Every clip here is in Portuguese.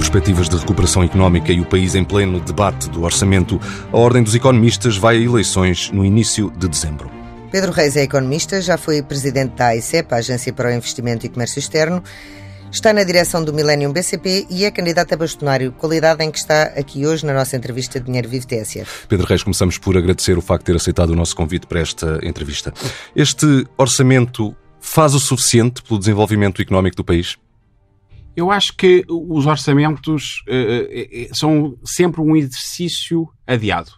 Perspectivas de recuperação económica e o país em pleno debate do orçamento, a Ordem dos Economistas vai a eleições no início de dezembro. Pedro Reis é economista, já foi presidente da AICEP, a Agência para o Investimento e Comércio Externo, está na direção do Millennium BCP e é candidato a bastonário, qualidade em que está aqui hoje na nossa entrevista de Dinheiro Vivo TSF. Pedro Reis, começamos por agradecer o facto de ter aceitado o nosso convite para esta entrevista. Este orçamento faz o suficiente pelo desenvolvimento económico do país? Eu acho que os orçamentos uh, são sempre um exercício adiado.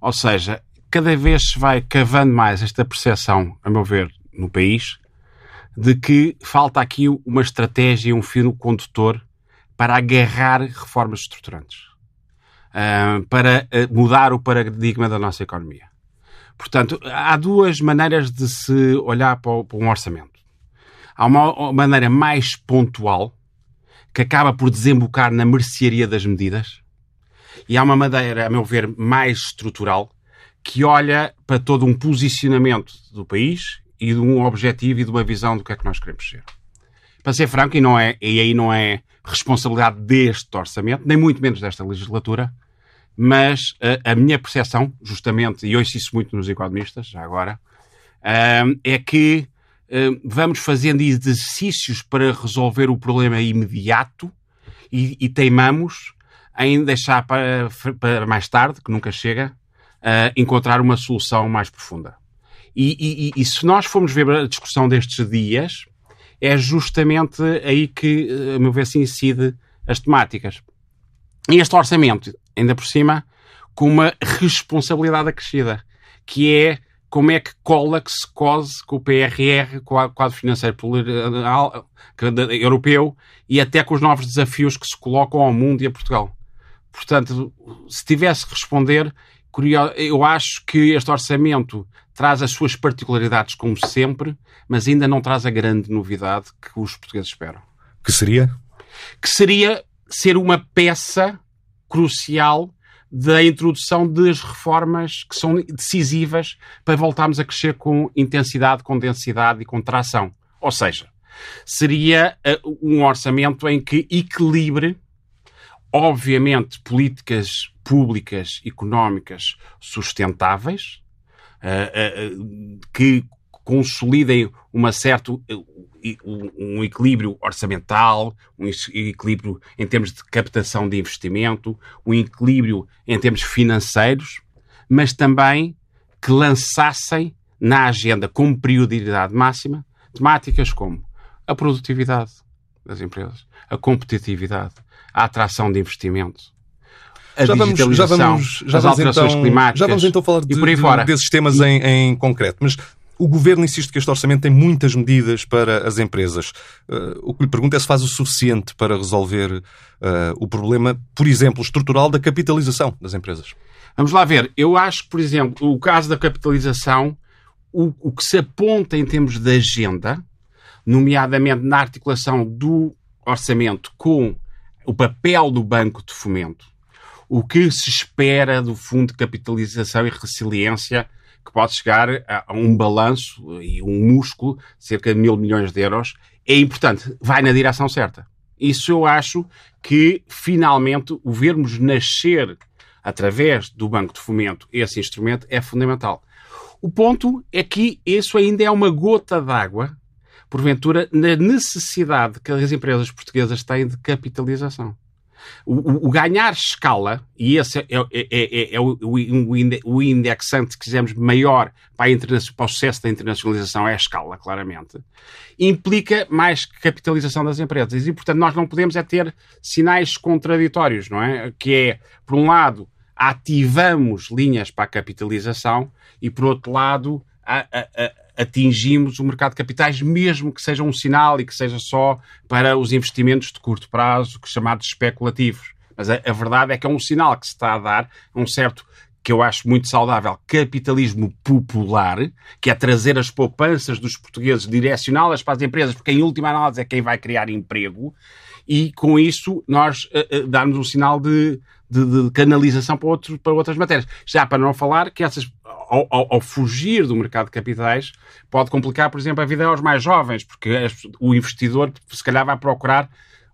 Ou seja, cada vez se vai cavando mais esta percepção, a meu ver, no país, de que falta aqui uma estratégia, um fio condutor para agarrar reformas estruturantes, uh, para mudar o paradigma da nossa economia. Portanto, há duas maneiras de se olhar para um orçamento. Há uma maneira mais pontual, que acaba por desembocar na mercearia das medidas, e há uma maneira, a meu ver, mais estrutural, que olha para todo um posicionamento do país e de um objetivo e de uma visão do que é que nós queremos ser. Para ser franco, e, não é, e aí não é responsabilidade deste orçamento, nem muito menos desta legislatura, mas a, a minha percepção, justamente, e ouço isso muito nos economistas, já agora, é que vamos fazendo exercícios para resolver o problema imediato e, e teimamos em deixar para, para, mais tarde, que nunca chega, uh, encontrar uma solução mais profunda. E, e, e, se nós formos ver a discussão destes dias, é justamente aí que, a meu ver, se incide as temáticas. E este orçamento, ainda por cima, com uma responsabilidade acrescida, que é como é que cola, que se cose com o PRR, com o quadro financeiro europeu e até com os novos desafios que se colocam ao mundo e a Portugal. Portanto, se tivesse que responder, eu acho que este orçamento traz as suas particularidades, como sempre, mas ainda não traz a grande novidade que os portugueses esperam. Que seria? Que seria ser uma peça crucial da introdução das reformas que são decisivas para voltarmos a crescer com intensidade, com densidade e com tração. Ou seja, seria uh, um orçamento em que equilibre, obviamente, políticas públicas, económicas sustentáveis, uh, uh, que consolidem uma certa um equilíbrio orçamental, um equilíbrio em termos de captação de investimento, um equilíbrio em termos financeiros, mas também que lançassem na agenda como prioridade máxima temáticas como a produtividade das empresas, a competitividade, a atração de investimento, a já vamos, já vamos, já as alterações então, climáticas. Já vamos então falar de, de, desses temas em, em concreto. Mas o governo insiste que este orçamento tem muitas medidas para as empresas. Uh, o que lhe pergunto é se faz o suficiente para resolver uh, o problema, por exemplo, estrutural da capitalização das empresas. Vamos lá ver. Eu acho que, por exemplo, o caso da capitalização, o, o que se aponta em termos de agenda, nomeadamente na articulação do orçamento com o papel do Banco de Fomento, o que se espera do Fundo de Capitalização e Resiliência que pode chegar a, a um balanço e um músculo de cerca de mil milhões de euros, é importante, vai na direção certa. Isso eu acho que finalmente o vermos nascer através do Banco de Fomento esse instrumento é fundamental. O ponto é que isso ainda é uma gota d'água, porventura, na necessidade que as empresas portuguesas têm de capitalização. O, o, ganhar escala, e esse é, é, é, é o, o, indexante que quisermos maior para, a para o sucesso da internacionalização, é a escala, claramente, implica mais capitalização das empresas. E, portanto, nós não podemos é ter sinais contraditórios, não é? Que é, por um lado, ativamos linhas para a capitalização e, por outro lado, a, a, atingimos o mercado de capitais, mesmo que seja um sinal e que seja só para os investimentos de curto prazo, chamados especulativos. Mas a, a, verdade é que é um sinal que se está a dar, um certo que eu acho muito saudável, capitalismo popular, que é trazer as poupanças dos portugueses, direcioná-las para as empresas, porque em última análise é quem vai criar emprego, e com isso nós uh, uh, darmos um sinal de, de, de canalização para, para outras matérias. Já para não falar que essas, ao, ao, ao, fugir do mercado de capitais, pode complicar, por exemplo, a vida aos mais jovens, porque o investidor se calhar vai procurar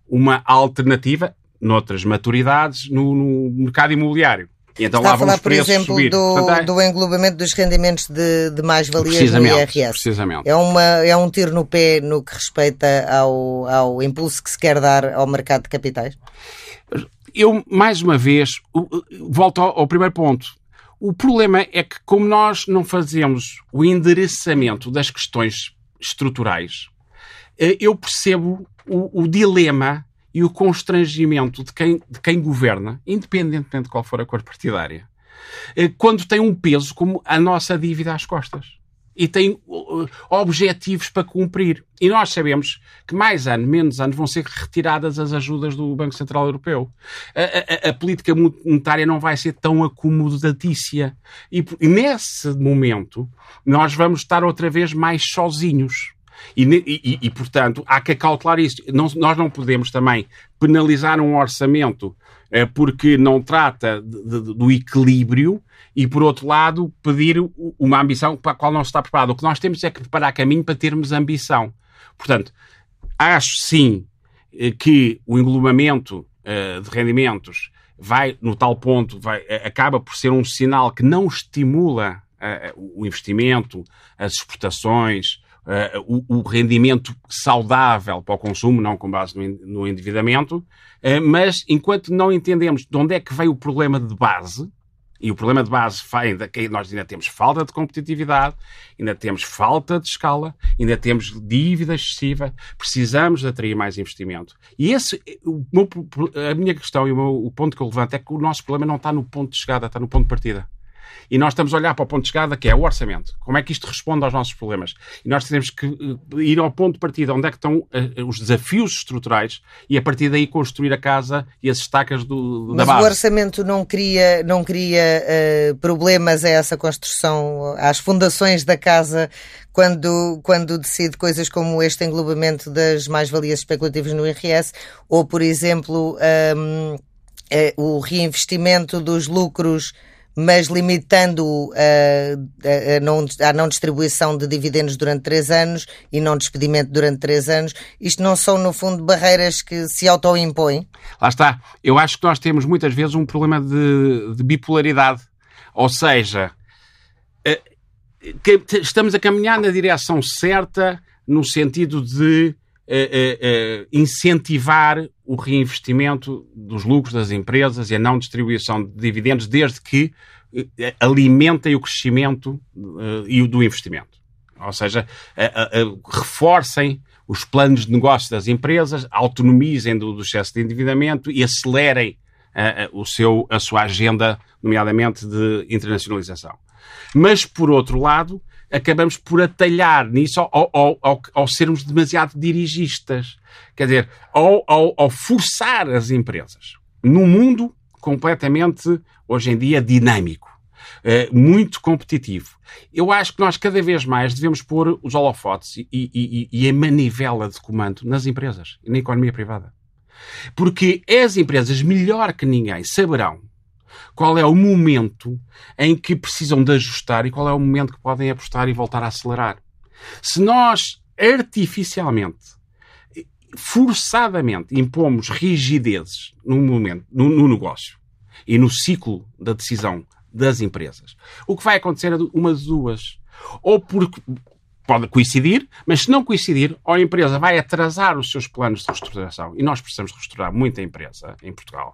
uma alternativa, noutras maturidades, no, no mercado imobiliário. E então Está lá a falar, por exemplo, do, Portanto, é... do englobamento dos rendimentos de, de mais-valias no IRS. Precisamente. É, uma, é um tiro no pé no que respeita ao, ao impulso que se quer dar ao mercado de capitais? Eu, mais uma vez, volto ao, ao primeiro ponto. O problema é que, como nós não fazemos o endereçamento das questões estruturais, eh, eu percebo o, o dilema e o constrangimento de quem, de quem governa, independentemente de qual for a cor partidária, eh, quando tem um peso como a nossa dívida às costas. E tem uh, objetivos para cumprir. E nós sabemos que mais ano, menos ano, vão ser retiradas as ajudas do Banco Central Europeu. A, a, a política monetária não vai ser tão acomodatícia. E, e nesse momento, nós vamos estar outra vez mais sozinhos. E, e, e, portanto, há que acautelar isto. Não, nós não podemos também penalizar um orçamento porque não trata de, de, do equilíbrio e, por outro lado, pedir uma ambição para a qual não se está preparado. O que nós temos é que preparar caminho para termos ambição. Portanto, acho sim eh, que o englobamento eh, de rendimentos vai, no tal ponto, vai, eh, acaba por ser um sinal que não estimula o investimento, as exportações, uh, o, o, rendimento saudável para o consumo, não com base no, no endividamento, uh, mas enquanto não entendemos de onde é que veio o problema de base, e o problema de base vem da que nós ainda temos falta de competitividade, ainda temos falta de escala, ainda temos dívida excessiva, precisamos de atrair mais investimento. E esse, meu, a minha questão e o, meu, o ponto que eu levanto é que o nosso problema não está no ponto de chegada, está no ponto de partida. E nós estamos a olhar para o ponto de chegada, que é o orçamento. Como é que isto responde aos nossos problemas? E nós temos que eh, ir ao ponto de partida, onde é que estão uh, os desafios estruturais, e a partir daí construir a casa e as estacas do, da base. Mas o orçamento não cria, não cria uh, problemas a essa construção, às fundações da casa, quando, quando decide coisas como este englobamento das mais-valias especulativas no IRS, ou, por exemplo, um, ehm, o reinvestimento dos lucros mas limitando a, a, a, não, a não distribuição de dividendos durante três anos e não despedimento durante três anos. Isto não são, no fundo, barreiras que se autoimpõem? Lá está. Eu acho que nós temos muitas vezes um problema de, de bipolaridade. Ou seja, eh, estamos a caminhar na direção certa no sentido de incentivar o reinvestimento dos lucros das empresas e a não distribuição de dividendos, desde que alimentem o crescimento e o do investimento. Ou seja, reforcem os planos de negócio das empresas, autonomizem do, do excesso de endividamento e acelerem o seu, a sua agenda, nomeadamente de internacionalização. Mas, por outro lado, acabamos por atalhar nisso ao, ao, ao, ao sermos demasiado dirigistas. Quer dizer, ao, ao, ao forçar as empresas num mundo completamente, hoje em dia, dinâmico. Uh, muito competitivo. Eu acho que nós cada vez mais devemos pôr os holofotes e, e, e, a manivela de comando nas empresas na economia privada. Porque as empresas, melhor que ninguém, saberão qual é o momento em que precisam de ajustar e qual é o momento que podem apostar e voltar a acelerar. Se nós artificialmente, forçadamente, impomos rigidezes no momento, no, no negócio e no ciclo da decisão das empresas, o que vai acontecer é uma de duas. Ou porque pode coincidir, mas se não coincidir, a empresa vai atrasar os seus planos de reestruturação e nós precisamos reestruturar muita empresa em Portugal.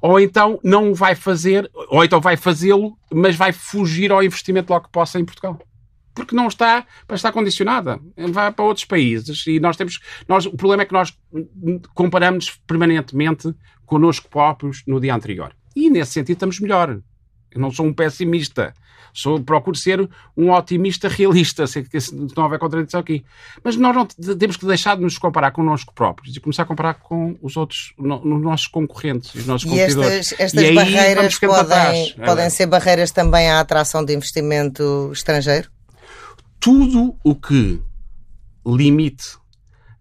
Ou então não vai fazer, ou então vai fazê-lo, mas vai fugir ao investimento logo que possa em Portugal. Porque não está para estar condicionada. Vai para outros países e nós temos. Nós, o problema é que nós comparamos permanentemente connosco próprios no dia anterior. E nesse sentido estamos melhor. Eu não sou um pessimista. Sou, procuro ser um otimista realista, sei que não houver contradição aqui. Mas nós não temos que deixar de nos comparar connosco próprios e começar a comparar com os outros, no, nos nossos concorrentes, os nossos e competidores. Estas, estas e barreiras podem, podem é. ser barreiras também à atração de investimento estrangeiro? Tudo o que limite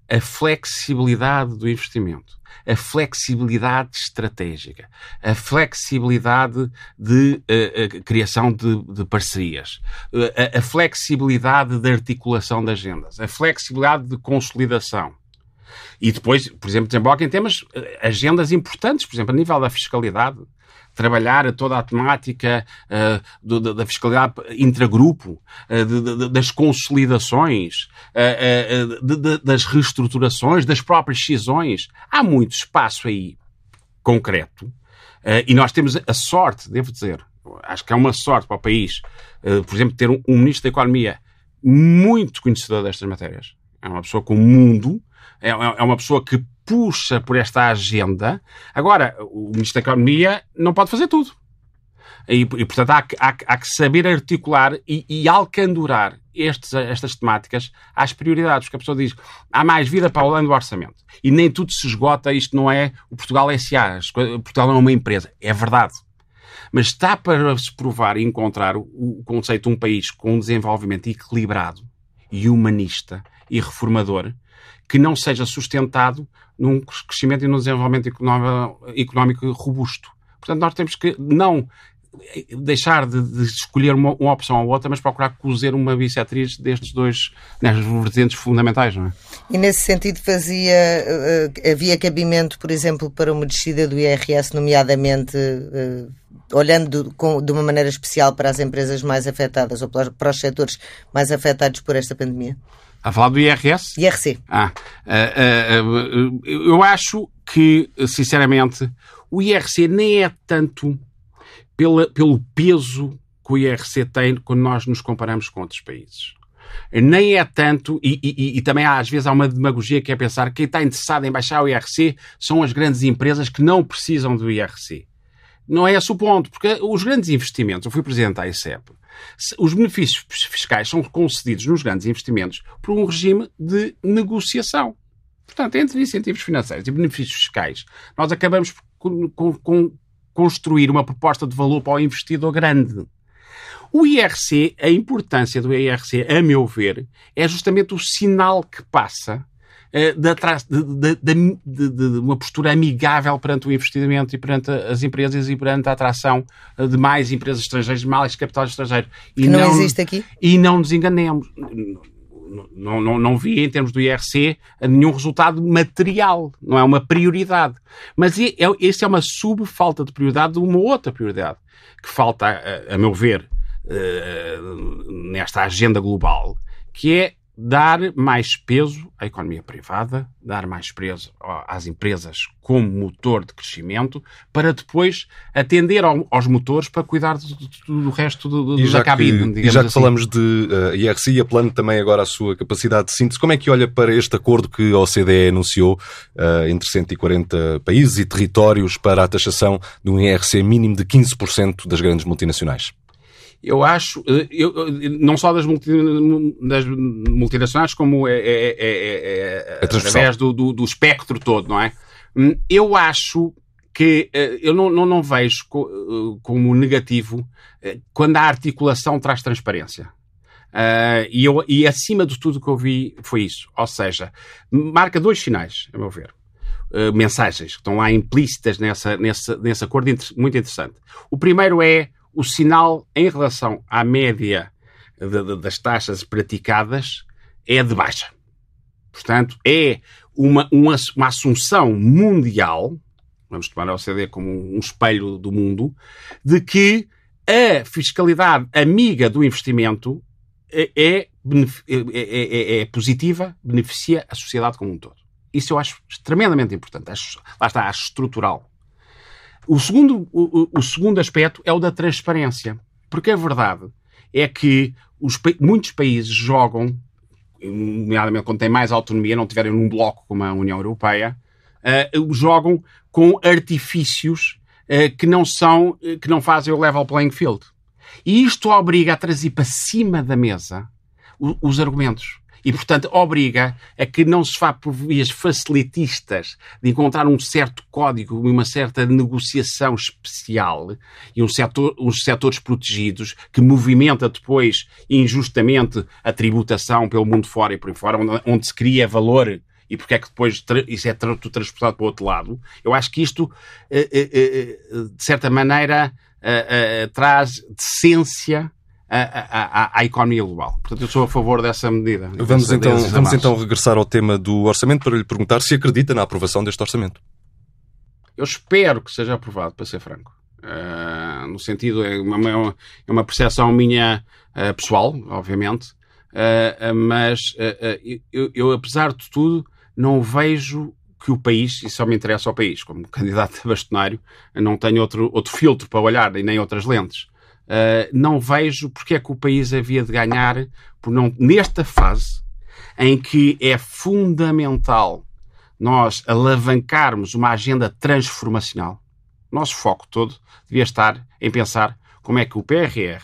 a flexibilidade do investimento, a flexibilidade estratégica, a flexibilidade de uh, criação de, de parcerias, uh, a, a flexibilidade de articulação de agendas, a flexibilidade de consolidação. E depois, por exemplo, desemboca em temas, agendas importantes, por exemplo, a nível da fiscalidade, trabalhar toda a temática uh, do, da, da, fiscalidade intragrupo, uh, de, das consolidações, de, das reestruturações, das próprias cisões. Há muito espaço aí concreto e nós temos a sorte, devo dizer, acho que é uma sorte para o país, por exemplo, ter um, ministro da Economia muito conhecedor destas matérias. É uma pessoa com o mundo, é, é uma pessoa que puxa por esta agenda. Agora, o Ministro da Economia não pode fazer tudo. E, e portanto, há, há, há, que saber articular e, e alcandurar estes, estas temáticas às prioridades. Porque a pessoa diz, há mais vida para além do orçamento. E nem tudo se esgota, isto não é o Portugal S.A., Portugal não é uma empresa. É verdade. Mas está para se provar e encontrar o, o conceito de um país com um desenvolvimento equilibrado e humanista e reformador que não seja sustentado num crescimento e num desenvolvimento económico robusto. Portanto, nós temos que não deixar de, de escolher uma, uma, opção ou outra, mas procurar cozer uma bissetriz destes dois nestas vertentes fundamentais, não é? E nesse sentido fazia uh, havia cabimento, por exemplo, para uma descida do IRS, nomeadamente uh, olhando com, de uma maneira especial para as empresas mais afetadas ou para, para os setores mais afetados por esta pandemia? A falar do IRS? IRC. Ah, uh, uh, eu acho que, sinceramente, o IRC nem é tanto pela, pelo peso que o IRC tem quando nós nos comparamos com outros países. Nem é tanto, e, e, e, também às vezes há uma demagogia que é pensar que quem está interessado em baixar o IRC são as grandes empresas que não precisam do IRC. Não é esse o ponto, porque os grandes investimentos, eu fui presidente da ICEP, os benefícios fiscais são concedidos nos grandes investimentos por um regime de negociação. Portanto, entre incentivos financeiros e benefícios fiscais, nós acabamos por construir uma proposta de valor para o investidor grande. O IRC, a importância do IRC, a meu ver, é justamente o sinal que passa de, de, de, de, uma postura amigável perante o investimento e perante as empresas e perante a atração eh, de mais empresas estrangeiras, de mais capital estrangeiro. E que não, não existe aqui? E não nos enganemos. Não, não, não vi em termos do IRC nenhum resultado material, não é uma prioridade. Mas é, esta é uma sub-falta de prioridade de uma outra prioridade que falta, a, a meu ver, uh, nesta agenda global, que é dar mais peso à economia privada, dar mais peso às empresas como motor de crescimento, para depois atender aos motores para cuidar do, do resto do, do, da cabine. E já que assim. falamos de uh, IRC e a plano também agora a sua capacidade de síntese, como é que olha para este acordo que a OCDE anunciou uh, entre 140 países e territórios para a taxação de um IRC mínimo de 15% das grandes multinacionais? Eu acho, eh, eu, não só das, multi, das multinacionais, como é, é, é, é através do, do, do, espectro todo, não é? Hum, eu acho que eu não, não, não vejo como negativo quando a articulação traz transparência. Uh, e, eu, e acima de tudo que eu vi foi isso. Ou seja, marca dois sinais, a meu ver. Uh, mensagens que estão lá implícitas nessa, nessa, nesse acordo muito interessante. O primeiro é o sinal em relação à média de, de, das taxas praticadas é de baixa. Portanto, é uma, uma, uma assunção mundial, vamos tomar a OCDE como um espelho do mundo, de que a fiscalidade amiga do investimento é, é, é, é, positiva, beneficia a sociedade como um todo. Isso eu acho extremamente importante. Acho, lá está, acho estrutural. O segundo, o, o segundo aspecto é o da transparência. Porque a verdade é que os, muitos países jogam, nomeadamente quando têm mais autonomia, não tiverem num bloco como a União Europeia, uh, jogam com artifícios uh, que não são, que não fazem o level playing field. E isto obriga a trazer para cima da mesa os argumentos. E, portanto, obriga a que não se vá por vias facilitistas de encontrar um certo código e uma certa negociação especial e um setor, uns setores protegidos que movimenta depois injustamente a tributação pelo mundo fora e por aí fora, onde, onde se cria valor e porque é que depois isso é transportado para o outro lado. Eu acho que isto, eh, eh, eh, de certa maneira, traz decência à, à, à, economia global. Portanto, eu sou a favor dessa medida. Vamos, dessa, então, vamos então regressar ao tema do orçamento para lhe perguntar se acredita na aprovação deste orçamento. Eu espero que seja aprovado, para ser franco. Uh, no sentido, é uma, é uma percepção minha uh, pessoal, obviamente, uh, mas eu, eu, apesar de tudo, não vejo que o país, e só me interessa ao país, como candidato a bastonário, não tenho outro, outro filtro para olhar e nem outras lentes. Uh, não vejo porque é que o país havia de ganhar por não, nesta fase em que é fundamental nós alavancarmos uma agenda transformacional. Nosso foco todo devia estar em pensar como é que o PRR,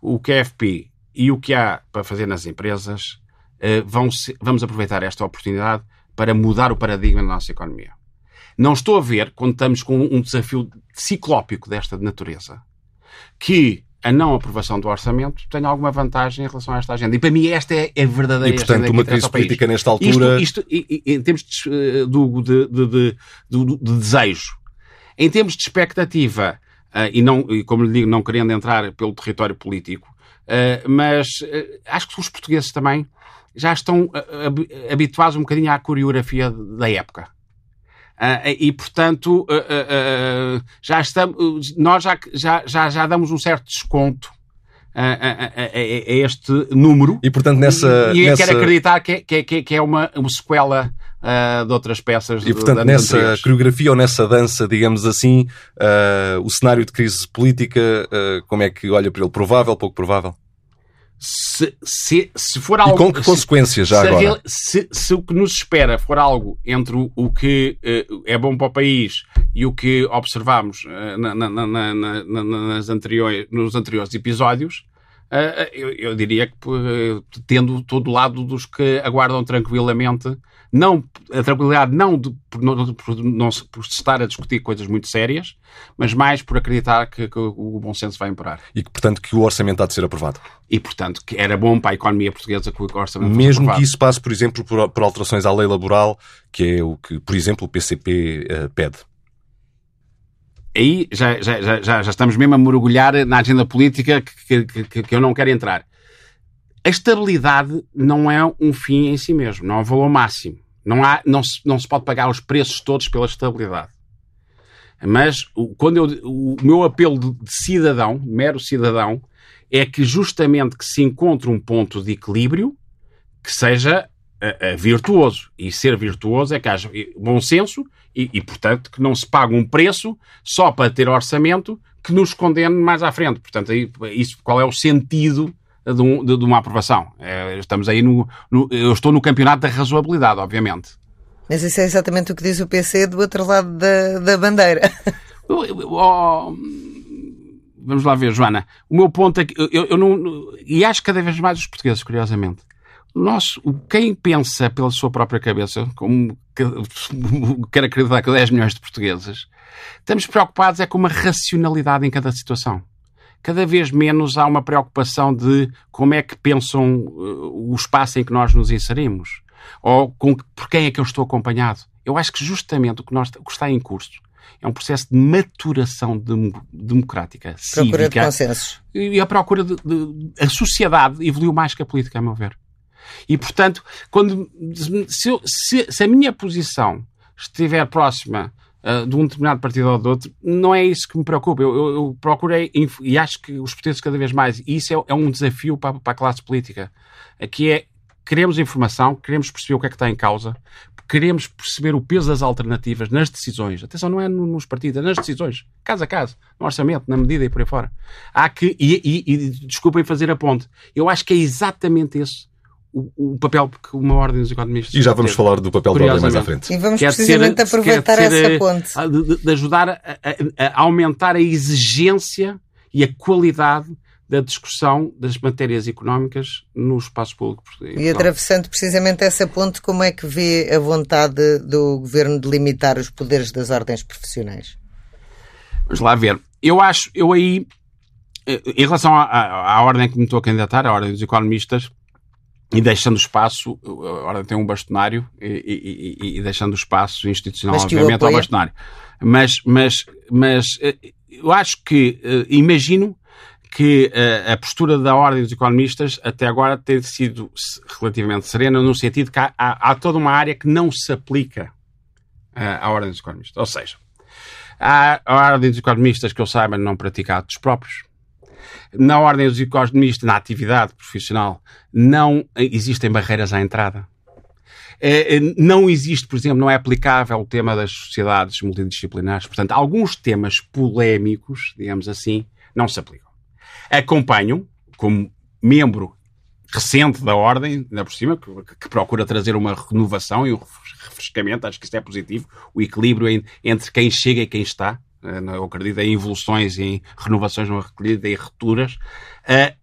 o QFP e o que há para fazer nas empresas uh, vão se, vamos aproveitar esta oportunidade para mudar o paradigma da nossa economia. Não estou a ver, quando estamos com um desafio ciclópico desta natureza, que a não aprovação do orçamento tenha alguma vantagem em relação a esta agenda. E para mim esta é a verdadeira E, portanto, uma crise política nesta altura... Isto, isto em termos de, eh, de, de, de, de desejo. Em termos de expectativa, uh, e, não, e como lhe digo, não querendo entrar pelo território político, uh, mas uh, acho que os portugueses também já estão habituados um bocadinho à coreografia da época. Uh, e, portanto, uh, uh, já estamos, nós já, já, já, já damos um certo desconto a, a, a, este número. E, portanto, nessa. E, e nessa... quero acreditar que, que, que, que é uma, uma sequela uh, de outras peças. E, portanto, nessa anteriores. coreografia ou nessa dança, digamos assim, uh, o cenário de crise política, uh, como é que olha para ele? Provável, pouco provável? Se, se, se for algo. E com que consequências já se, agora? Se, se, o que nos espera for algo entre o, o que uh, é bom para o país e o que observamos uh, na, na, na, nas anteriores, nos anteriores episódios, uh, eu, eu, diria que tendo todo o lado dos que aguardam tranquilamente não, a tranquilidade não de, por, não, por, não, por estar a discutir coisas muito sérias, mas mais por acreditar que, que, o bom senso vai imperar. E que, portanto, que o orçamento há de ser aprovado. E, portanto, que era bom para a economia portuguesa que o orçamento Mesmo que isso passe, por exemplo, por, por, alterações à lei laboral, que é o que, por exemplo, o PCP uh, eh, pede. Aí já, já, já, já estamos mesmo a mergulhar na agenda política que, que, que eu não quero entrar. A estabilidade não é um fim em si mesmo, não é um valor máximo. Não, há, não, se, não se pode pagar os preços todos pela estabilidade. Mas quando eu, o meu apelo de, cidadão, mero cidadão, é que justamente que se encontre um ponto de equilíbrio que seja uh, uh, virtuoso. E ser virtuoso é que haja bom senso e, e, portanto, que não se pague um preço só para ter orçamento que nos condene mais à frente. Portanto, isso, qual é o sentido de, um, de, de uma aprovação. É, estamos aí no, no, Eu estou no campeonato da razoabilidade, obviamente. Mas isso é exatamente o que diz o PC do outro lado da, da bandeira. Oh, vamos lá ver, Joana. O meu ponto é que eu, eu não. E acho cada vez mais os portugueses, curiosamente. Nós, quem pensa pela sua própria cabeça, como quer acreditar que 10 milhões de portugueses, estamos preocupados é com uma racionalidade em cada situação cada vez menos há uma preocupação de como é que pensam uh, o espaço em que nós nos inserimos. Ou com, por quem é que eu estou acompanhado. Eu acho que justamente o que, nós, o que está em curso é um processo de maturação de, democrática, procura cívica. de consensos. E a procura de, de, A sociedade evoluiu mais que a política, a meu ver. E, portanto, quando, se, eu, se, se a minha posição estiver próxima uh, de um determinado partido ou de outro, não é isso que me preocupa. Eu, eu, eu procurei, e acho que os portugueses cada vez mais, e isso é, é um desafio para, para, a classe política, que é, queremos informação, queremos perceber o que é que está em causa, queremos perceber o peso das alternativas nas decisões. Atenção, não é nos partidos, é nas decisões, caso a caso, no orçamento, na medida e por aí fora. Há que, e, e, e desculpem fazer a ponte, eu acho que é exatamente esse o, o, papel que uma ordem dos economistas. E já vamos ter, falar do papel da ordem mais à frente. E vamos quer precisamente ser, aproveitar ser, essa ponte. De, de ajudar a, a, a, aumentar a exigência e a qualidade da discussão das matérias económicas no espaço público. E atravessando precisamente essa ponte, como é que vê a vontade do governo de limitar os poderes das ordens profissionais? Vamos lá ver. Eu acho, eu aí, eh, em relação à, à, à ordem que me estou a candidatar, a ordem dos economistas, e deixando espaço, a ordem tem um bastonário e, e, e, e deixando espaço institucional, obviamente, ao bastonário. Mas, mas, mas eh, eu acho que, eh, imagino que a, a postura da ordem dos economistas até agora tem sido relativamente serena, no sentido que há, há, há toda uma área que não se aplica à ordem dos economistas. Ou seja, Há a ordem dos economistas que eu saiba não pratica atos próprios. Na ordem dos economistas, na atividade profissional, não existem barreiras à entrada. É, é, não existe, por exemplo, não é aplicável o tema das sociedades multidisciplinares. Portanto, alguns temas polémicos, digamos assim, não se aplicam. Acompanham, como membro recente da Ordem, ainda por cima, que, que, procura trazer uma renovação e um refrescamento, acho que isso é positivo, o equilíbrio entre quem chega e quem está, eu acredito em evoluções, em renovações, numa recolhida, em returas, uh,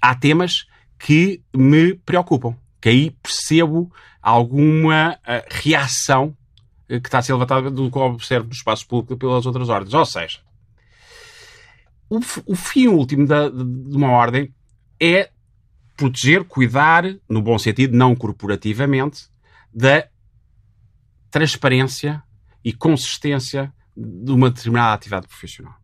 há temas que me preocupam, que aí percebo alguma uh, reação que está a ser levantada do que observo no espaço público pelas outras ordens. Ou seja, o, fim último de uma ordem é proteger, cuidar, no bom sentido, não corporativamente, da transparência e consistência de uma determinada atividade profissional.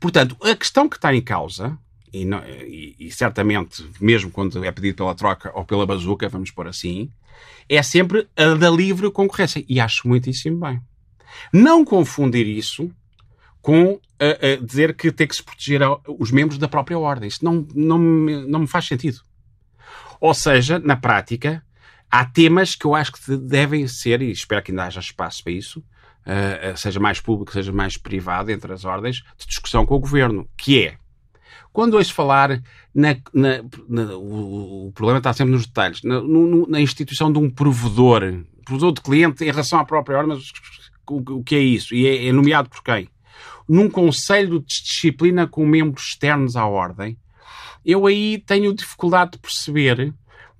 Portanto, a questão que está em causa, e, não, e, e, certamente, mesmo quando é pedido pela troca ou pela bazuca, vamos pôr assim, é sempre a da livre concorrência. E acho muitíssimo bem. Não confundir isso com a, a dizer que tem que se proteger a, os membros da própria ordem. Isso não, não, não me faz sentido. Ou seja, na prática, há temas que eu acho que devem ser, e espero que ainda haja espaço para isso, uh, seja mais público, seja mais privado, entre as ordens, de discussão com o governo, que é quando ouço falar na, na, na, o, o, problema está sempre nos detalhes, na, no, na, instituição de um provedor, provedor de cliente em relação à própria ordem, mas o, o que é isso? E é, é nomeado por quem? num conselho de disciplina com membros externos à ordem, eu aí tenho dificuldade de perceber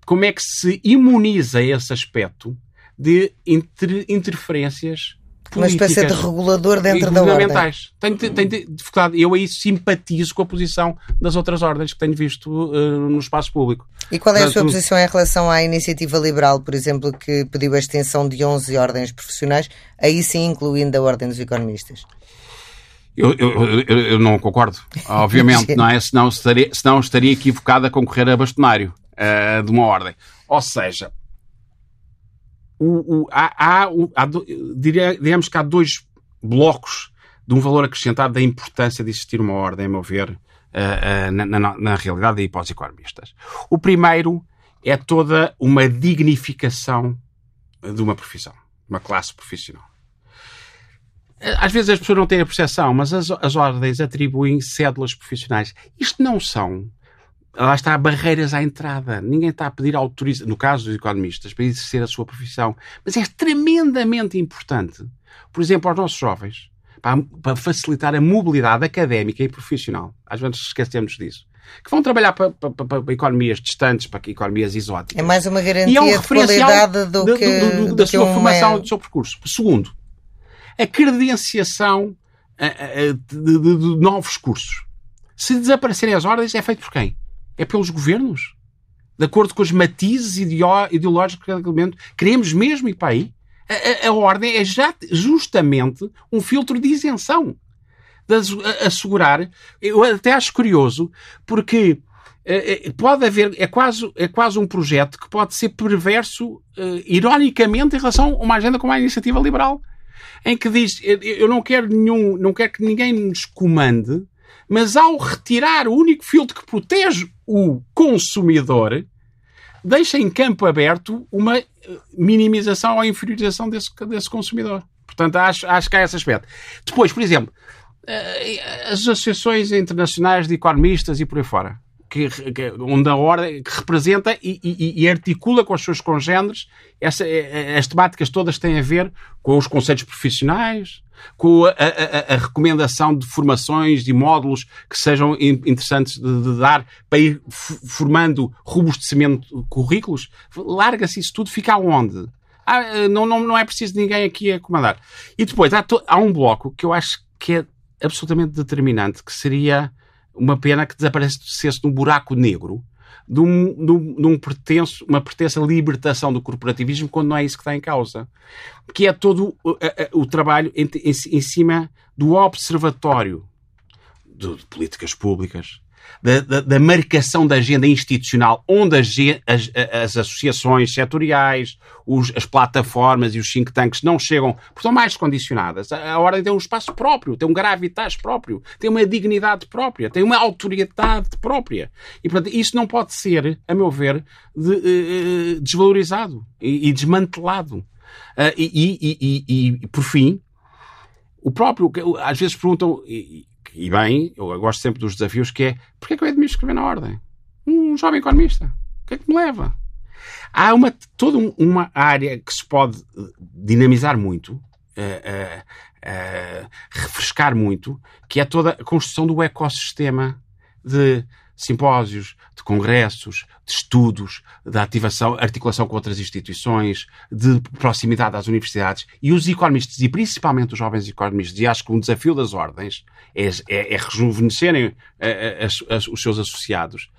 como é que se imuniza esse aspecto de inter interferências uma espécie de regulador dentro da ordem. Tenho, tenho dificuldade. Eu aí simpatizo com a posição das outras ordens que tenho visto uh, no espaço público. E qual é a sua posição em relação à iniciativa liberal, por exemplo, que pediu a extensão de 11 ordens profissionais, aí sim incluindo a Ordem dos Economistas? Eu, eu, eu, eu, não concordo, obviamente, não é? Senão estaria, senão estaria equivocado a concorrer a bastonário uh, de uma ordem. Ou seja, o, o, há, há, há, diria, digamos que há dois blocos de um valor acrescentado da importância de existir uma ordem, a meu ver, uh, uh, na, na, na, realidade e para os economistas. O primeiro é toda uma dignificação de uma profissão, uma classe profissional. Às vezes as pessoas não têm a percepção, mas as, as ordens atribuem cédulas profissionais. Isto não são lá está, barreiras à entrada. Ninguém está a pedir autorização, no caso dos economistas, para exercer a sua profissão. Mas é tremendamente importante, por exemplo, aos nossos jovens, para, para facilitar a mobilidade académica e profissional. Às vezes esquecemos disso. Que vão trabalhar para, para, para, economias distantes, para economias exóticas. É mais uma garantia é um de qualidade do que, do, do, do, da sua formação, do seu percurso. Segundo, a credenciação de, de, de novos cursos. Se desaparecerem as ordens, é feito por quem? É pelos governos. De acordo com os matizes ideológicos que elemento. Queremos mesmo ir para aí? A, a, a, ordem é já, justamente um filtro de isenção. De assegurar. Eu até acho curioso, porque é, pode haver. É quase, é quase um projeto que pode ser perverso, uh, ironicamente, em relação a uma agenda como a iniciativa liberal em que diz eu não quero nenhum, não quero que ninguém nos comande, mas ao retirar o único filtro que protege o consumidor, deixa em campo aberto uma eh, minimização ou inferiorização desse, desse consumidor. Portanto, acho, acho que há esse aspecto. Depois, por exemplo, eh, as associações internacionais de economistas e por aí fora que, que, onde a ordem que representa e, e, e, articula com os seus congêneres essa, eh, eh, as temáticas todas têm a ver com os conceitos profissionais, com a, a, a, recomendação de formações e módulos que sejam interessantes de, de dar para ir formando robustecimento de currículos. Larga-se isso tudo, fica aonde? Ah, eh, não, não, não é preciso ninguém aqui a comandar. E depois há, há um bloco que eu acho que é absolutamente determinante, que seria uma pena que desaparecesse num buraco negro de, um, de, um, de um pretenso, uma pretensa libertação do corporativismo quando não é isso que está em causa. Que é todo o, o, o trabalho em, em, em, cima do observatório de, de políticas públicas, da, da, da, marcação da agenda institucional, onde as, as, as associações setoriais, os, as plataformas e os think tanks não chegam, porque estão mais condicionadas. A, a ordem tem um espaço próprio, tem um gravitas próprio, tem uma dignidade própria, tem uma autoridade própria. E, portanto, isso não pode ser, a meu ver, de, uh, desvalorizado e, e desmantelado. Uh, e, e, e, por fim, o próprio, às vezes perguntam, e bem, eu gosto sempre dos desafios, que é porque é que eu hei de me inscrever na ordem? Um jovem economista. O que é que me leva? Há uma, toda uma área que se pode eh, dinamizar muito, uh, uh, refrescar muito, que é toda a construção do ecossistema de simpósios, de congressos, de estudos, de ativação, articulação com outras instituições, de proximidade às universidades. E os economistas, e principalmente os jovens economistas, e acho que um desafio das ordens é, é, é rejuvenescerem eh, eh, os seus associados,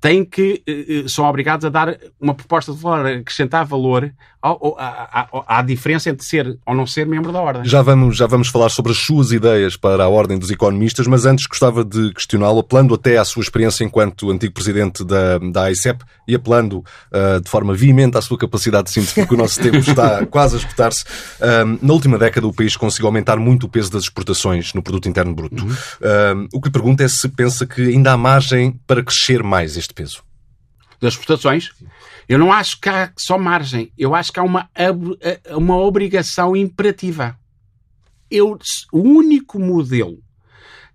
têm que, eh, eh, são obrigados a dar uma proposta de valor, acrescentar valor ao, à, à, à, diferença entre ser ou não ser membro da Ordem. Já vamos, já vamos falar sobre as suas ideias para a Ordem dos Economistas, mas antes gostava de questioná-lo, apelando até à sua experiência enquanto antigo presidente da, da AICEP e apelando uh, de forma veemente à sua capacidade de síntese, porque o nosso tempo está quase a esgotar-se. Uh, na última década, o país conseguiu aumentar muito o peso das exportações no produto interno bruto. Uhum. Uh, o que lhe pergunto é se pensa que ainda há margem para crescer mais este peso das exportações. Eu não acho que há só margem. Eu acho que há uma, uma obrigação imperativa. Eu, o único modelo,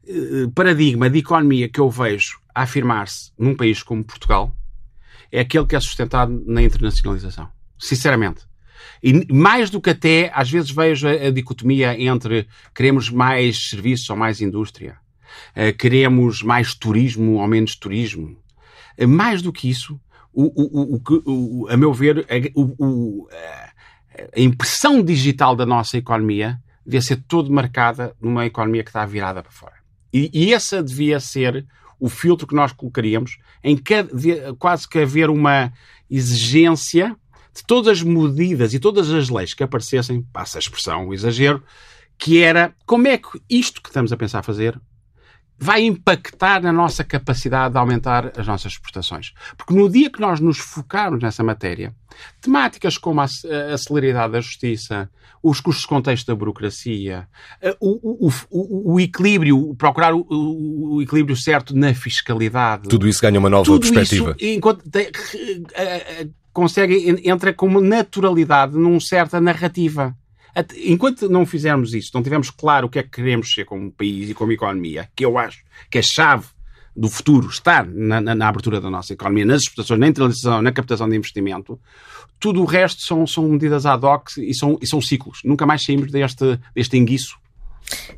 eh, paradigma de economia que eu vejo a afirmar-se num país como Portugal é aquele que é sustentado na internacionalização. Sinceramente. E mais do que até, às vezes vejo a, dicotomia entre queremos mais serviços ou mais indústria, uh, queremos mais turismo ou menos turismo, eh, mais do que isso, o, o, o, o a meu ver, a, a, impressão digital da nossa economia devia ser toda marcada numa economia que está virada para fora. E, e essa devia ser o filtro que nós colocaríamos em que quase que haver uma exigência de todas as medidas e todas as leis que aparecessem, passa a expressão, o exagero, que era como é que isto que estamos a pensar fazer vai impactar na nossa capacidade de aumentar as nossas exportações. Porque no dia que nós nos focarmos nessa matéria, temáticas como a, a celeridade da justiça, os custos de contexto da burocracia, o, o, o, o equilíbrio, procurar o, equilíbrio certo na fiscalidade. Tudo isso ganha uma nova perspectiva. Isso, enquanto, consegue, entra com naturalidade numa certa narrativa. Enquanto não fizermos isso, não tivermos claro o que é que queremos ser como país e como economia, que eu acho que a chave do futuro está na, na, na, abertura da nossa economia, nas exportações, na internalização, na captação de investimento, tudo o resto são, são medidas ad hoc e são, e são ciclos. Nunca mais saímos deste, deste enguiço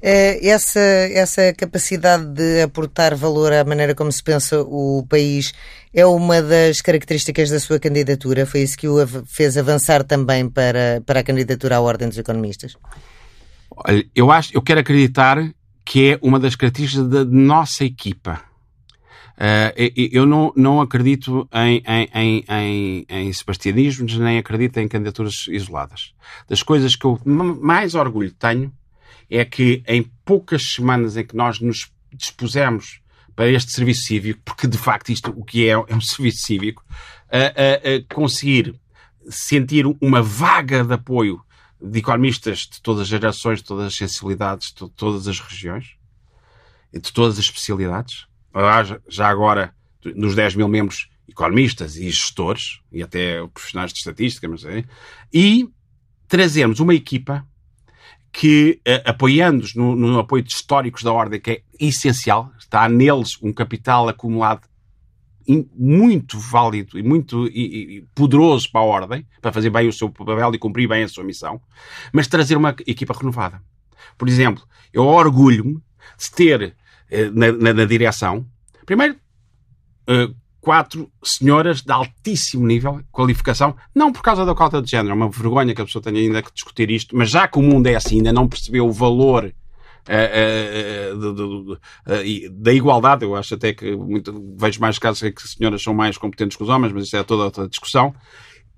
essa, essa capacidade de aportar valor à maneira como se pensa o país é uma das características da sua candidatura? Foi isso que o fez avançar também para, para a candidatura à Ordem dos Economistas? Eu, acho, eu quero acreditar que é uma das características da nossa equipa. Uh, eu não, não acredito em, em, em, em, em sebastianismos, nem acredito em candidaturas isoladas. Das coisas que eu mais orgulho tenho é que em poucas semanas em que nós nos dispusemos para este serviço cívico, porque de facto isto o que é é um serviço cívico, a, a, a conseguir sentir uma vaga de apoio de economistas de todas as gerações, de todas as sensibilidades, de todas as regiões, de todas as especialidades. Já agora, nos 10 mil membros, economistas e gestores, e até profissionais de estatística, mas é, e trazermos uma equipa que, uh, apoiando-os no, no, apoio históricos da Ordem, que é essencial, está neles um capital acumulado muito válido e muito e, e poderoso para a Ordem, para fazer bem o seu papel e cumprir bem a sua missão, mas trazer uma equipa renovada. Por exemplo, eu orgulho-me de ter eh, na, na, na, direção, primeiro, eh, quatro senhoras de altíssimo nível, qualificação, não por causa da cota de género, é uma vergonha que a pessoa tenha ainda que discutir isto, mas já que o mundo é assim, ainda não percebeu o valor Uh, uh, uh, da igualdade, eu acho até que muito, vejo mais casos em que senhoras são mais competentes que os homens, mas isso é toda outra discussão.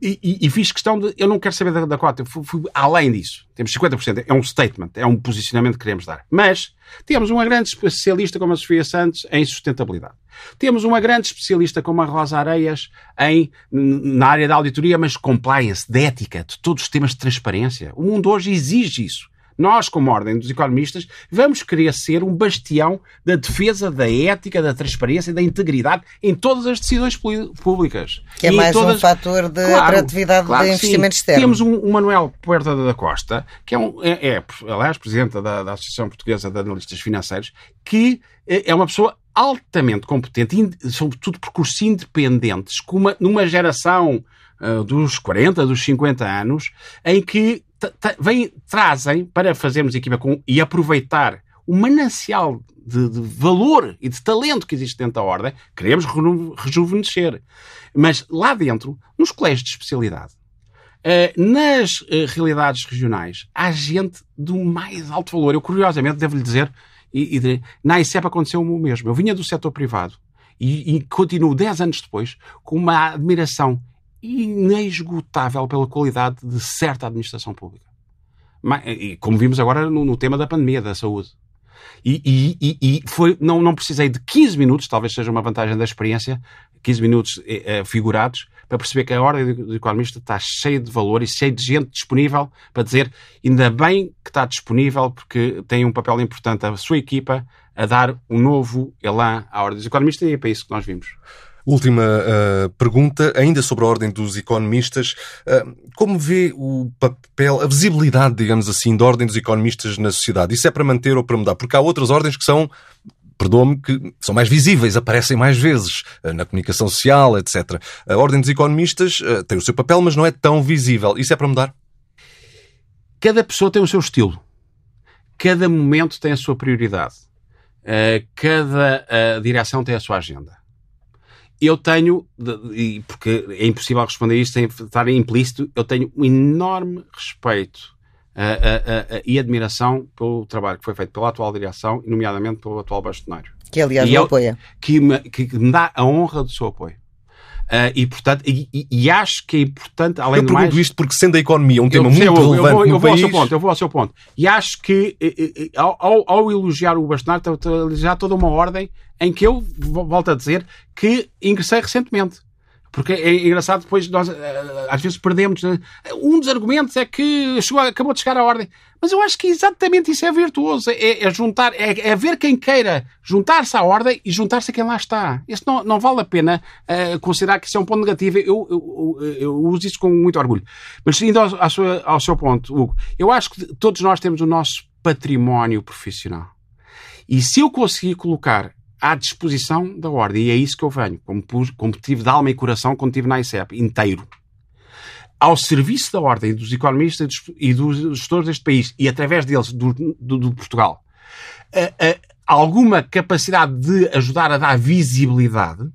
E, e, e, fiz questão de. Eu não quero saber da, da cota, eu fui, fui, além disso. Temos 50%, é um statement, é um posicionamento que queremos dar. Mas temos uma grande especialista como a Sofia Santos em sustentabilidade. Temos uma grande especialista como a Rosa Areias em, na área da auditoria, mas compliance, de ética, de todos os temas de transparência. O mundo hoje exige isso. Nós, como Ordem dos Economistas, vamos querer ser um bastião da defesa da ética, da transparência e da integridade em todas as decisões públicas. Que é mais todas... um fator de claro, atratividade claro de investimento externo. Temos um, um, Manuel Puerta da Costa, que é, um, é, é aliás, presidente da, da Associação Portuguesa de Analistas Financeiros, que é, é uma pessoa altamente competente, sobretudo por cursos independentes, com uma, numa geração uh, dos 40, dos 50 anos, em que vem, trazem para fazermos equipa com, e aproveitar o manancial de, de, valor e de talento que existe dentro da Ordem, queremos rejuvenescer. Mas lá dentro, nos colégios de especialidade, uh, nas uh, realidades regionais, há gente do mais alto valor. Eu, curiosamente, devo-lhe dizer, e, e, na ICEP aconteceu o mesmo. Eu vinha do setor privado e, e continuo 10 anos depois com uma admiração inesgotável pela qualidade de certa administração pública. E como vimos agora no, no tema da pandemia, da saúde. E, e, e, foi, não, não precisei de 15 minutos, talvez seja uma vantagem da experiência, 15 minutos eh, eh, figurados, para perceber que a ordem do economista está cheia de valor e cheia de gente disponível para dizer ainda bem que está disponível porque tem um papel importante a sua equipa a dar um novo elan à ordem dos economistas e é para isso que nós vimos. Última uh, pergunta, ainda sobre a ordem dos economistas. Uh, como vê o papel, a visibilidade, digamos assim, da ordem dos economistas na sociedade? Isso é para manter ou para mudar? Porque há outras ordens que são perdoa-me, que são mais visíveis, aparecem mais vezes uh, na comunicação social, etc. A ordem dos economistas tem o seu papel, mas não é tão visível. Isso é para mudar? Cada pessoa tem o seu estilo. Cada momento tem a sua prioridade. cada direção tem a sua agenda eu tenho, e porque é impossível responder isto sem estar implícito, eu tenho um enorme respeito e admiração pelo trabalho que foi feito pela atual direção, e nomeadamente pelo atual bastonário. Que aliás me apoia. Que me, que me dá a honra do seu apoio. Uh, e, portanto, e, e, acho que é importante, além eu do mais... Eu isto porque sendo a economia um tema eu, muito eu, relevante eu vou, eu vou país... ao seu ponto, eu vou ao seu ponto. E acho que, ao, ao, ao elogiar o Bastonar, já toda uma ordem em que eu, volto a dizer, que ingressei recentemente. Porque é engraçado, depois nós eh, às vezes perdemos. Né? Um dos argumentos é que chegou, acabou de chegar a ordem. Mas eu acho que exatamente isso é virtuoso. É, é juntar, é, é, ver quem queira juntar-se à ordem e juntar-se a quem lá está. Isso não, não vale a pena uh, considerar que isso é um ponto negativo. Eu, eu, eu, eu uso isso com muito orgulho. Mas indo ao, ao, seu, ao seu ponto, Hugo, eu acho que todos nós temos o nosso património profissional. E se eu conseguir colocar à disposição da Ordem. E é isso que eu venho, como, como tive de alma e coração quando estive na ICEP, inteiro. Ao serviço da Ordem, dos economistas e dos gestores deste país, e através deles, do, do, do Portugal, alguma capacidade de ajudar a dar visibilidade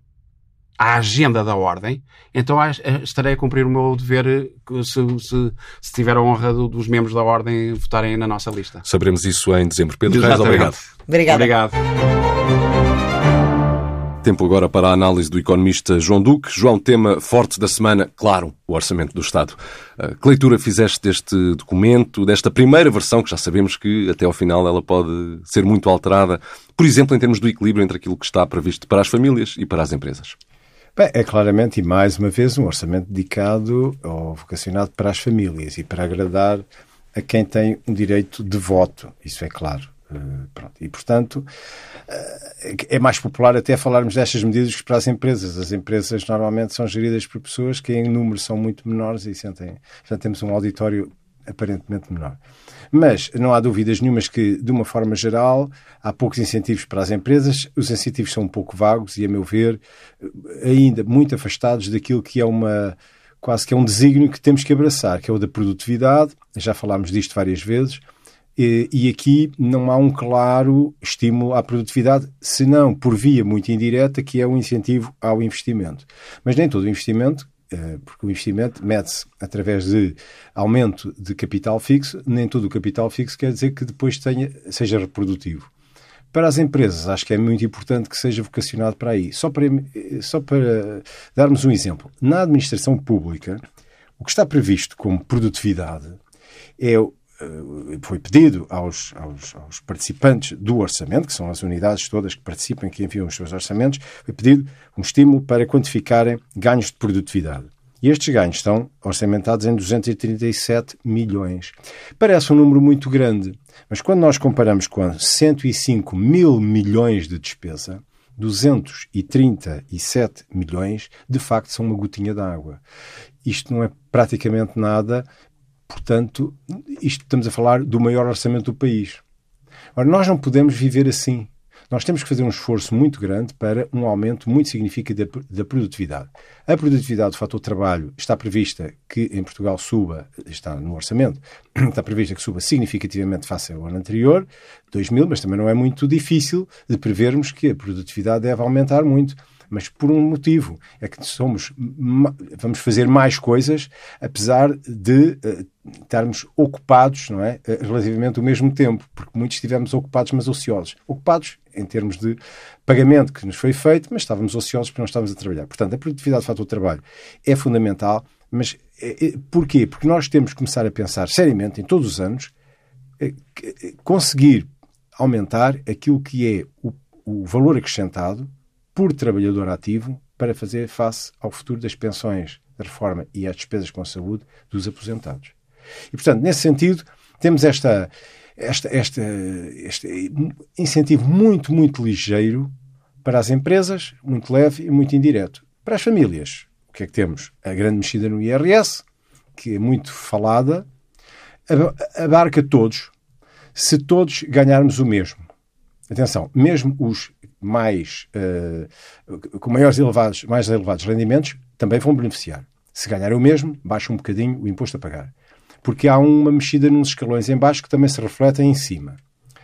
à agenda da Ordem, então estarei a cumprir o meu dever eh, se, se, se tiver a honra dos membros da Ordem votarem na nossa lista. Saberemos isso em dezembro. Pedro Reis, obrigado. Obrigado. Obrigado. Tempo agora para a análise do economista João Duque. João, tema forte da semana, claro, o Orçamento do Estado. Ah, que leitura fizeste deste documento, desta primeira versão, que já sabemos que até ao final ela pode ser muito alterada, por exemplo, em termos do equilíbrio entre aquilo que está previsto para as famílias e para as empresas? Bem, é claramente, e mais uma vez, um orçamento dedicado ou vocacionado para as famílias e para agradar a quem tem um direito de voto, isso é claro. Eh, pronto. E, portanto, eh, é mais popular até falarmos destas medidas que para as empresas. As empresas normalmente são geridas por pessoas que em número são muito menores e sentem. Já temos um auditório aparentemente menor. Mas não há dúvidas nenhumas que, de uma forma geral, há poucos incentivos para as empresas. Os incentivos são um pouco vagos e, a meu ver, ainda muito afastados daquilo que é uma quase que é um desígnio que temos que abraçar, que é o da produtividade. Já falámos disto várias vezes. E aqui não há um claro estímulo à produtividade, senão por via muito indireta, que é o incentivo ao investimento. Mas nem todo o investimento eh, porque o investimento mede-se através de aumento de capital fixo, nem todo o capital fixo quer dizer que depois tenha, seja reprodutivo. Para as empresas, acho que é muito importante que seja vocacionado para aí. Só para, só para darmos um exemplo, na administração pública, o que está previsto como produtividade é eh, foi pedido aos, aos, aos, participantes do orçamento, que são as unidades todas que participam, que enviam os seus orçamentos, foi pedido um estímulo para quantificarem ganhos de produtividade. E estes ganhos estão orçamentados em 237 milhões. Parece um número muito grande, mas quando nós comparamos com 105 mil milhões de despesa, 237 milhões, de facto, são uma gotinha d'água. Isto não é praticamente nada Portanto, isto estamos a falar do maior orçamento do país. Ora, nós não podemos viver assim. Nós temos que fazer um esforço muito grande para um aumento muito significativo da, produtividade. A produtividade do fator trabalho está prevista que em Portugal suba, está no orçamento, está prevista que suba significativamente face ao ano anterior, 2000, mas também não é muito difícil de prevermos que a produtividade deve aumentar muito mas por um motivo. É que somos, vamos fazer mais coisas, apesar de uh, estarmos ocupados, não é? Uh, relativamente ao mesmo tempo, porque muitos estivemos ocupados, mas ociosos. Ocupados em termos de pagamento que nos foi feito, mas estávamos ociosos porque não estávamos a trabalhar. Portanto, a produtividade do fator trabalho é fundamental, mas é, porquê? Porque nós temos que começar a pensar seriamente, em todos os anos, conseguir aumentar aquilo que é o, o valor acrescentado por trabalhador ativo para fazer face ao futuro das pensões da reforma e às despesas com a saúde dos aposentados. E, portanto, nesse sentido, temos esta, esta, esta, este incentivo muito, muito ligeiro para as empresas, muito leve e muito indireto. Para as famílias, o que é que temos? A grande mexida no IRS, que é muito falada, abarca todos, se todos ganharmos o mesmo. Atenção, mesmo os mais, uh, com maiores elevados, mais elevados rendimentos também vão beneficiar. Se ganharem o mesmo, baixa um bocadinho o imposto a pagar. Porque há uma mexida nos escalões em baixo que também se refletem em cima.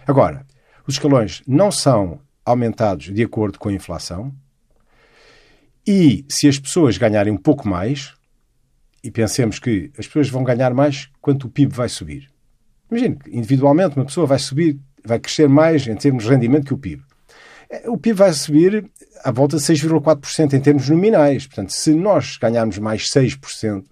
Agora, os escalões não são aumentados de acordo com a inflação e se as pessoas ganharem um pouco mais, e pensemos que as pessoas vão ganhar mais quanto o PIB vai subir. Imagine que individualmente uma pessoa vai subir, vai crescer mais em termos de rendimento que o PIB. É, o PIB vai subir à volta de 6,4% em termos nominais. Portanto, se nós ganharmos mais 6%,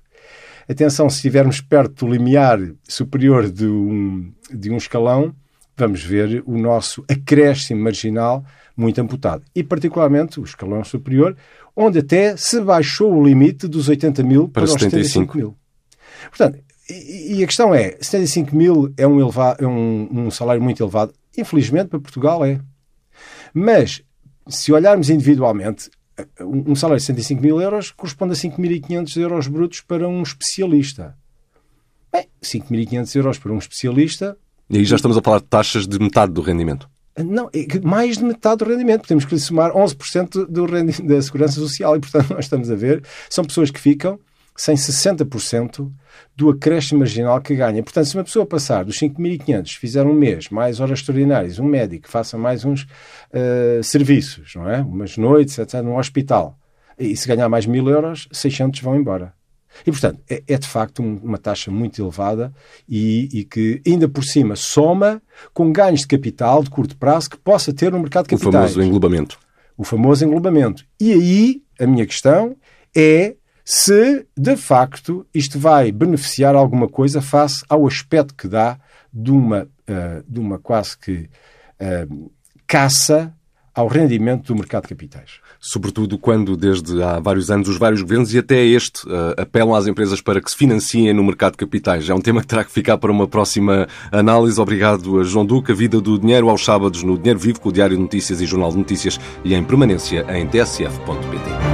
atenção, se estivermos perto do limiar superior de um, de um escalão, vamos ver o nosso acréscimo marginal muito amputado. E, particularmente, o escalão superior, onde até se baixou o limite dos 80 mil para, para os 75. 75 mil. Portanto, e, e, a questão é, 75 mil é, um, elevado, é um, um salário muito elevado? Infelizmente, para Portugal é. Mas, se olharmos individualmente, um salário de 65 mil euros corresponde a 5.500 euros brutos para um especialista. Bem, 5.500 euros para um especialista. E aí já estamos a falar de taxas de metade do rendimento. Não, é mais de metade do rendimento. Temos que lhe somar 11% do rendimento da segurança social e, portanto, nós estamos a ver, são pessoas que ficam sem 60% do acréscimo marginal que ganha. Portanto, se uma pessoa passar dos 5.500, fizer um mês, mais horas extraordinárias, um médico, faça mais uns uh, serviços, não é? Umas noites, etc., no hospital, e se ganhar mais mil euros, 600 vão embora. E, portanto, é, é de facto um, uma taxa muito elevada e, e, que, ainda por cima, soma com ganhos de capital de curto prazo que possa ter no mercado de capitais. O famoso englobamento. O famoso englobamento. E aí, a minha questão é se de facto isto vai beneficiar alguma coisa face ao aspecto que dá de uma, uh, de uma quase que uh, caça ao rendimento do mercado de capitais. Sobretudo quando, desde há vários anos, os vários governos e até este uh, apelam às empresas para que se financiem no mercado de capitais. É um tema que terá que ficar para uma próxima análise. Obrigado a João Duque. A vida do dinheiro aos sábados no Dinheiro Vivo, com o Diário de Notícias e Jornal de Notícias e em permanência em tsf.pt.